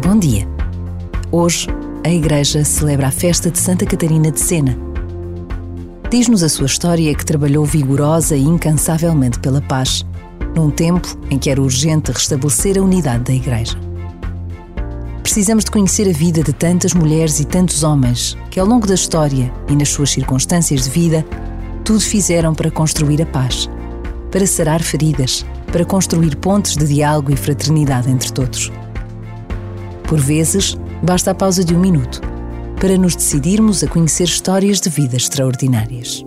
Bom dia. Hoje, a Igreja celebra a festa de Santa Catarina de Sena. Diz-nos a sua história que trabalhou vigorosa e incansavelmente pela paz, num tempo em que era urgente restabelecer a unidade da Igreja. Precisamos de conhecer a vida de tantas mulheres e tantos homens que, ao longo da história e nas suas circunstâncias de vida, tudo fizeram para construir a paz, para sarar feridas, para construir pontes de diálogo e fraternidade entre todos. Por vezes, basta a pausa de um minuto para nos decidirmos a conhecer histórias de vidas extraordinárias.